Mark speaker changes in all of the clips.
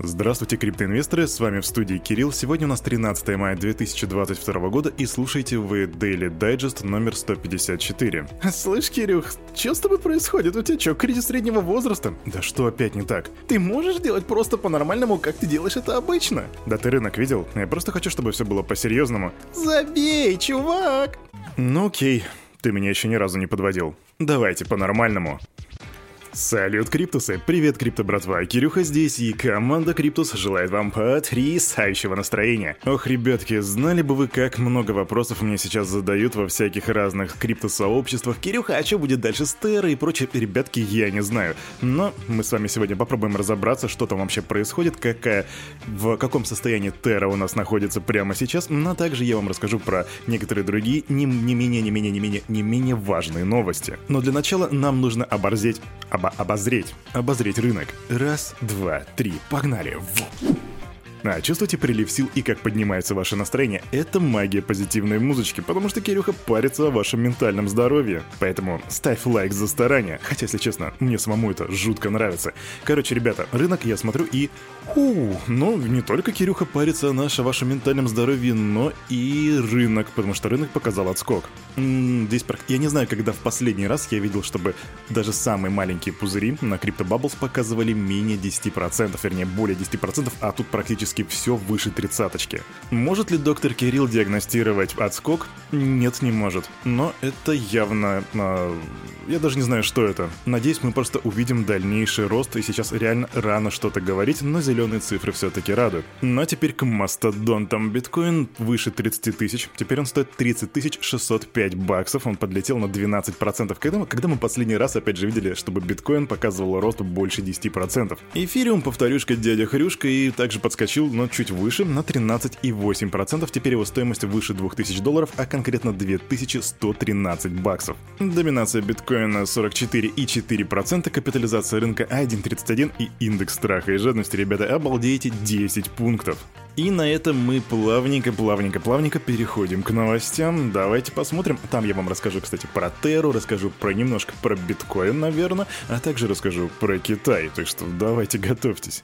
Speaker 1: Здравствуйте, криптоинвесторы, с вами в студии Кирилл. Сегодня у нас 13 мая 2022 года и слушаете вы Daily Digest номер 154.
Speaker 2: Слышь, Кирюх, что с тобой происходит? У тебя что, кризис среднего возраста?
Speaker 1: Да что опять не так?
Speaker 2: Ты можешь делать просто по-нормальному, как ты делаешь это обычно?
Speaker 1: Да ты рынок видел? Я просто хочу, чтобы все было по-серьезному.
Speaker 2: Забей, чувак!
Speaker 1: Ну окей, ты меня еще ни разу не подводил. Давайте по-нормальному. Салют, Криптусы! Привет, Крипто братва! Кирюха здесь, и команда Криптус желает вам потрясающего настроения. Ох, ребятки, знали бы вы, как много вопросов мне сейчас задают во всяких разных криптосообществах. Кирюха, а что будет дальше с Террой и прочее? Ребятки, я не знаю. Но мы с вами сегодня попробуем разобраться, что там вообще происходит, какая, в каком состоянии Терра у нас находится прямо сейчас, но также я вам расскажу про некоторые другие не, не менее, не менее, не менее, не менее важные новости. Но для начала нам нужно оборзеть, обо обозреть, обозреть рынок. Раз, два, три, погнали! Во. А, чувствуете прилив сил и как поднимается ваше настроение? Это магия позитивной музычки, потому что Кирюха парится о вашем ментальном здоровье. Поэтому ставь лайк за старание. Хотя, если честно, мне самому это жутко нравится. Короче, ребята, рынок я смотрю и... Ху, ну, не только Кирюха парится о нашем вашем ментальном здоровье, но и рынок, потому что рынок показал отскок. М-м, здесь, я не знаю, когда в последний раз я видел, чтобы даже самые маленькие пузыри на Crypto Bubbles показывали менее 10%, вернее, более 10%, а тут практически практически все выше тридцаточки. Может ли доктор Кирилл диагностировать отскок? Нет, не может. Но это явно... Э, я даже не знаю, что это. Надеюсь, мы просто увидим дальнейший рост, и сейчас реально рано что-то говорить, но зеленые цифры все-таки радуют. Ну а теперь к мастодонтам. Биткоин выше 30 тысяч. Теперь он стоит 30 тысяч 605 баксов. Он подлетел на 12%. Когда мы, когда мы последний раз, опять же, видели, чтобы биткоин показывал рост больше 10%. Эфириум, повторюшка, дядя Хрюшка, и также подскочил подскочил, но чуть выше, на 13,8%. Теперь его стоимость выше 2000 долларов, а конкретно 2113 баксов. Доминация биткоина 44,4%, капитализация рынка 1,31 и индекс страха и жадности, ребята, обалдеете 10 пунктов. И на этом мы плавненько, плавненько, плавненько переходим к новостям. Давайте посмотрим. Там я вам расскажу, кстати, про Терру, расскажу про немножко про биткоин, наверное, а также расскажу про Китай. Так что давайте готовьтесь.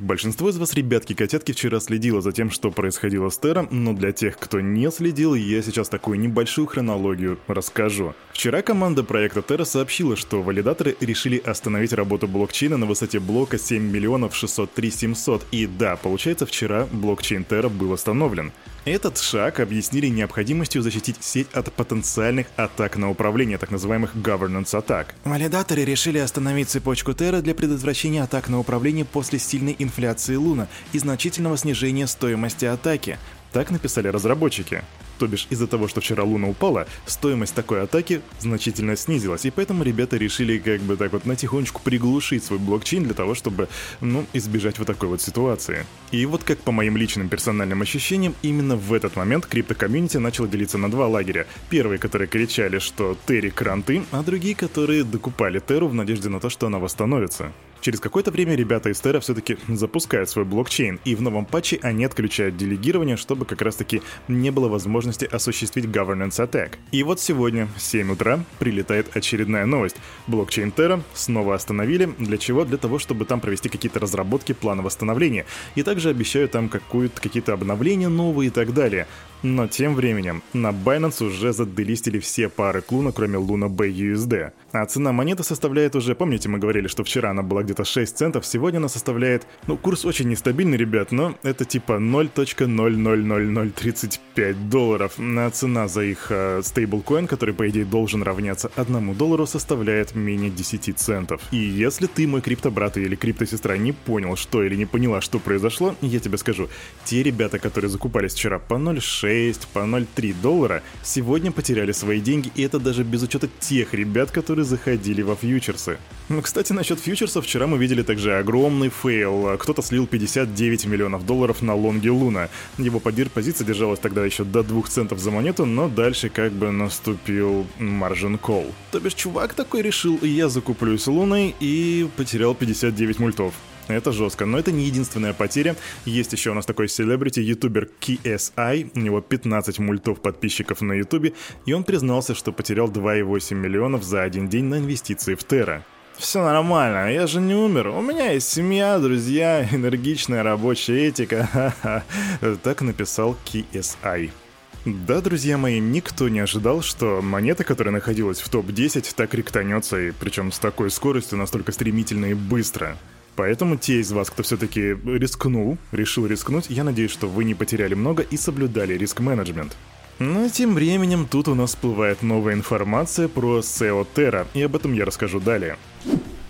Speaker 1: Большинство из вас, ребятки-котятки, вчера следило за тем, что происходило с Терра, но для тех, кто не следил, я сейчас такую небольшую хронологию расскажу. Вчера команда проекта Terra сообщила, что валидаторы решили остановить работу блокчейна на высоте блока 7 миллионов 603 700. И да, получается, вчера блокчейн Terra был остановлен. Этот шаг объяснили необходимостью защитить сеть от потенциальных атак на управление, так называемых governance атак. Валидаторы решили остановить цепочку Terra для предотвращения атак на управление после сильной инфляции Луна и значительного снижения стоимости атаки. Так написали разработчики. То бишь из-за того, что вчера Луна упала, стоимость такой атаки значительно снизилась, и поэтому ребята решили как бы так вот натихонечку приглушить свой блокчейн для того, чтобы, ну, избежать вот такой вот ситуации. И вот как по моим личным персональным ощущениям, именно в этот момент крипто-комьюнити начало делиться на два лагеря. Первые, которые кричали, что Терри кранты, а другие, которые докупали Терру в надежде на то, что она восстановится. Через какое-то время ребята из Terra все-таки запускают свой блокчейн, и в новом патче они отключают делегирование, чтобы как раз-таки не было возможности осуществить governance attack. И вот сегодня, в 7 утра, прилетает очередная новость. Блокчейн Terra снова остановили. Для чего? Для того, чтобы там провести какие-то разработки плана восстановления. И также обещают там какие-то обновления новые и так далее. Но тем временем на Binance уже заделистили все пары Клуна, кроме Luna BUSD. А цена монеты составляет уже, помните, мы говорили, что вчера она была где-то 6 центов, сегодня она составляет, ну, курс очень нестабильный, ребят, но это типа 0.000035 долларов. А цена за их э, стейблкоин, который, по идее, должен равняться 1 доллару, составляет менее 10 центов. И если ты, мой криптобрат или криптосестра, не понял, что или не поняла, что произошло, я тебе скажу, те ребята, которые закупались вчера по 0.6, 0,6, по 0,3 доллара, сегодня потеряли свои деньги, и это даже без учета тех ребят, которые заходили во фьючерсы. Ну, кстати, насчет фьючерсов, вчера мы видели также огромный фейл. Кто-то слил 59 миллионов долларов на лонге Луна. Его позиция держалась тогда еще до 2 центов за монету, но дальше как бы наступил margin call. То бишь, чувак такой решил, я закуплюсь Луной и потерял 59 мультов. Это жестко, но это не единственная потеря. Есть еще у нас такой селебрити, ютубер KSI, у него 15 мультов подписчиков на ютубе, и он признался, что потерял 2,8 миллионов за один день на инвестиции в Терра. Все нормально, я же не умер. У меня есть семья, друзья, энергичная рабочая этика. Так написал KSI. Да, друзья мои, никто не ожидал, что монета, которая находилась в топ-10, так ректанется, и причем с такой скоростью, настолько стремительно и быстро. Поэтому те из вас, кто все-таки рискнул, решил рискнуть, я надеюсь, что вы не потеряли много и соблюдали риск-менеджмент. Но тем временем тут у нас всплывает новая информация про SEO Terra, и об этом я расскажу далее.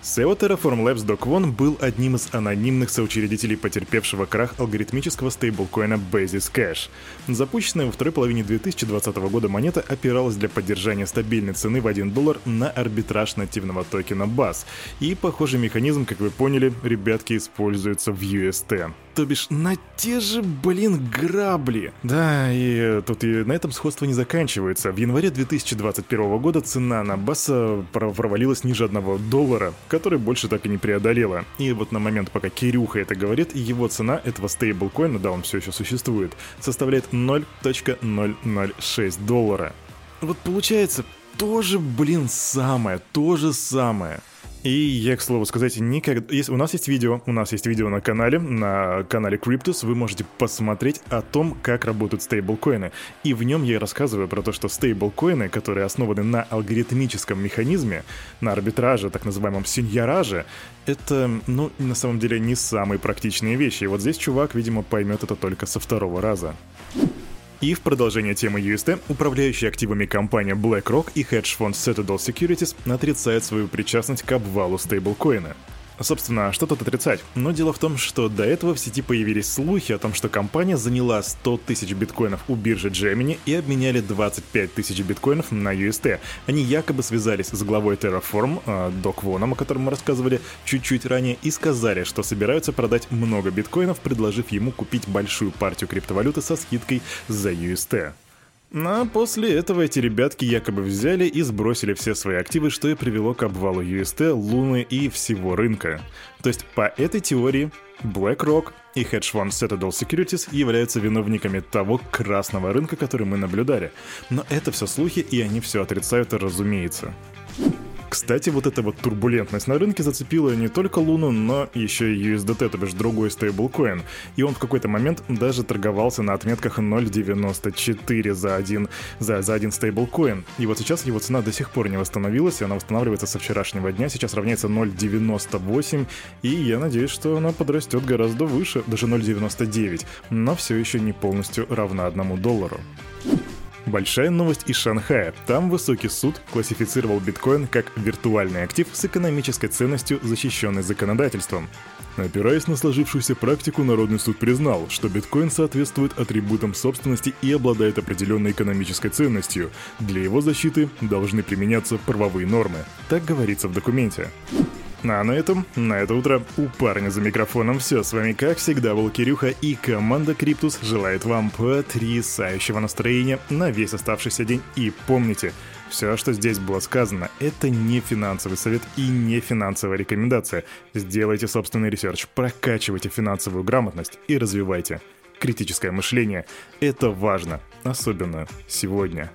Speaker 1: SEO Terraform Labs Doc One был одним из анонимных соучредителей потерпевшего крах алгоритмического стейблкоина Basis Cash. Запущенная во второй половине 2020 года монета опиралась для поддержания стабильной цены в 1 доллар на арбитраж нативного токена BAS. И похожий механизм, как вы поняли, ребятки используется в UST то бишь на те же, блин, грабли. Да, и тут и на этом сходство не заканчивается. В январе 2021 года цена на баса провалилась ниже одного доллара, который больше так и не преодолела. И вот на момент, пока Кирюха это говорит, его цена этого стейблкоина, да, он все еще существует, составляет 0.006 доллара. Вот получается, тоже, блин, самое, то же самое. И я, к слову сказать, никогда... Если у нас есть видео, у нас есть видео на канале, на канале Cryptus, вы можете посмотреть о том, как работают стейблкоины. И в нем я рассказываю про то, что стейблкоины, которые основаны на алгоритмическом механизме, на арбитраже, так называемом синьяраже, это, ну, на самом деле не самые практичные вещи. И вот здесь чувак, видимо, поймет это только со второго раза. И в продолжение темы UST, управляющая активами компания BlackRock и хедж-фонд Citadel Securities отрицает свою причастность к обвалу стейблкоина. Собственно, что тут отрицать? Но дело в том, что до этого в сети появились слухи о том, что компания заняла 100 тысяч биткоинов у биржи Gemini и обменяли 25 тысяч биткоинов на UST. Они якобы связались с главой Terraform, э, Док Воном, о котором мы рассказывали чуть-чуть ранее, и сказали, что собираются продать много биткоинов, предложив ему купить большую партию криптовалюты со скидкой за UST. А после этого эти ребятки якобы взяли и сбросили все свои активы, что и привело к обвалу UST, Луны и всего рынка. То есть по этой теории BlackRock и хедж-фонд Citadel Securities являются виновниками того красного рынка, который мы наблюдали. Но это все слухи, и они все отрицают, разумеется. Кстати, вот эта вот турбулентность на рынке зацепила не только Луну, но еще и USDT, то бишь другой стейблкоин. И он в какой-то момент даже торговался на отметках 0.94 за один, за, за один стейблкоин. И вот сейчас его цена до сих пор не восстановилась, и она восстанавливается со вчерашнего дня, сейчас равняется 0.98, и я надеюсь, что она подрастет гораздо выше, даже 0.99, но все еще не полностью равна одному доллару. Большая новость из Шанхая. Там высокий суд классифицировал биткоин как виртуальный актив с экономической ценностью, защищенной законодательством. Опираясь на сложившуюся практику, Народный суд признал, что биткоин соответствует атрибутам собственности и обладает определенной экономической ценностью. Для его защиты должны применяться правовые нормы. Так говорится в документе. А на этом, на это утро у парня за микрофоном все. С вами, как всегда, был Кирюха и команда Криптус желает вам потрясающего настроения на весь оставшийся день. И помните, все, что здесь было сказано, это не финансовый совет и не финансовая рекомендация. Сделайте собственный research, прокачивайте финансовую грамотность и развивайте критическое мышление. Это важно, особенно сегодня.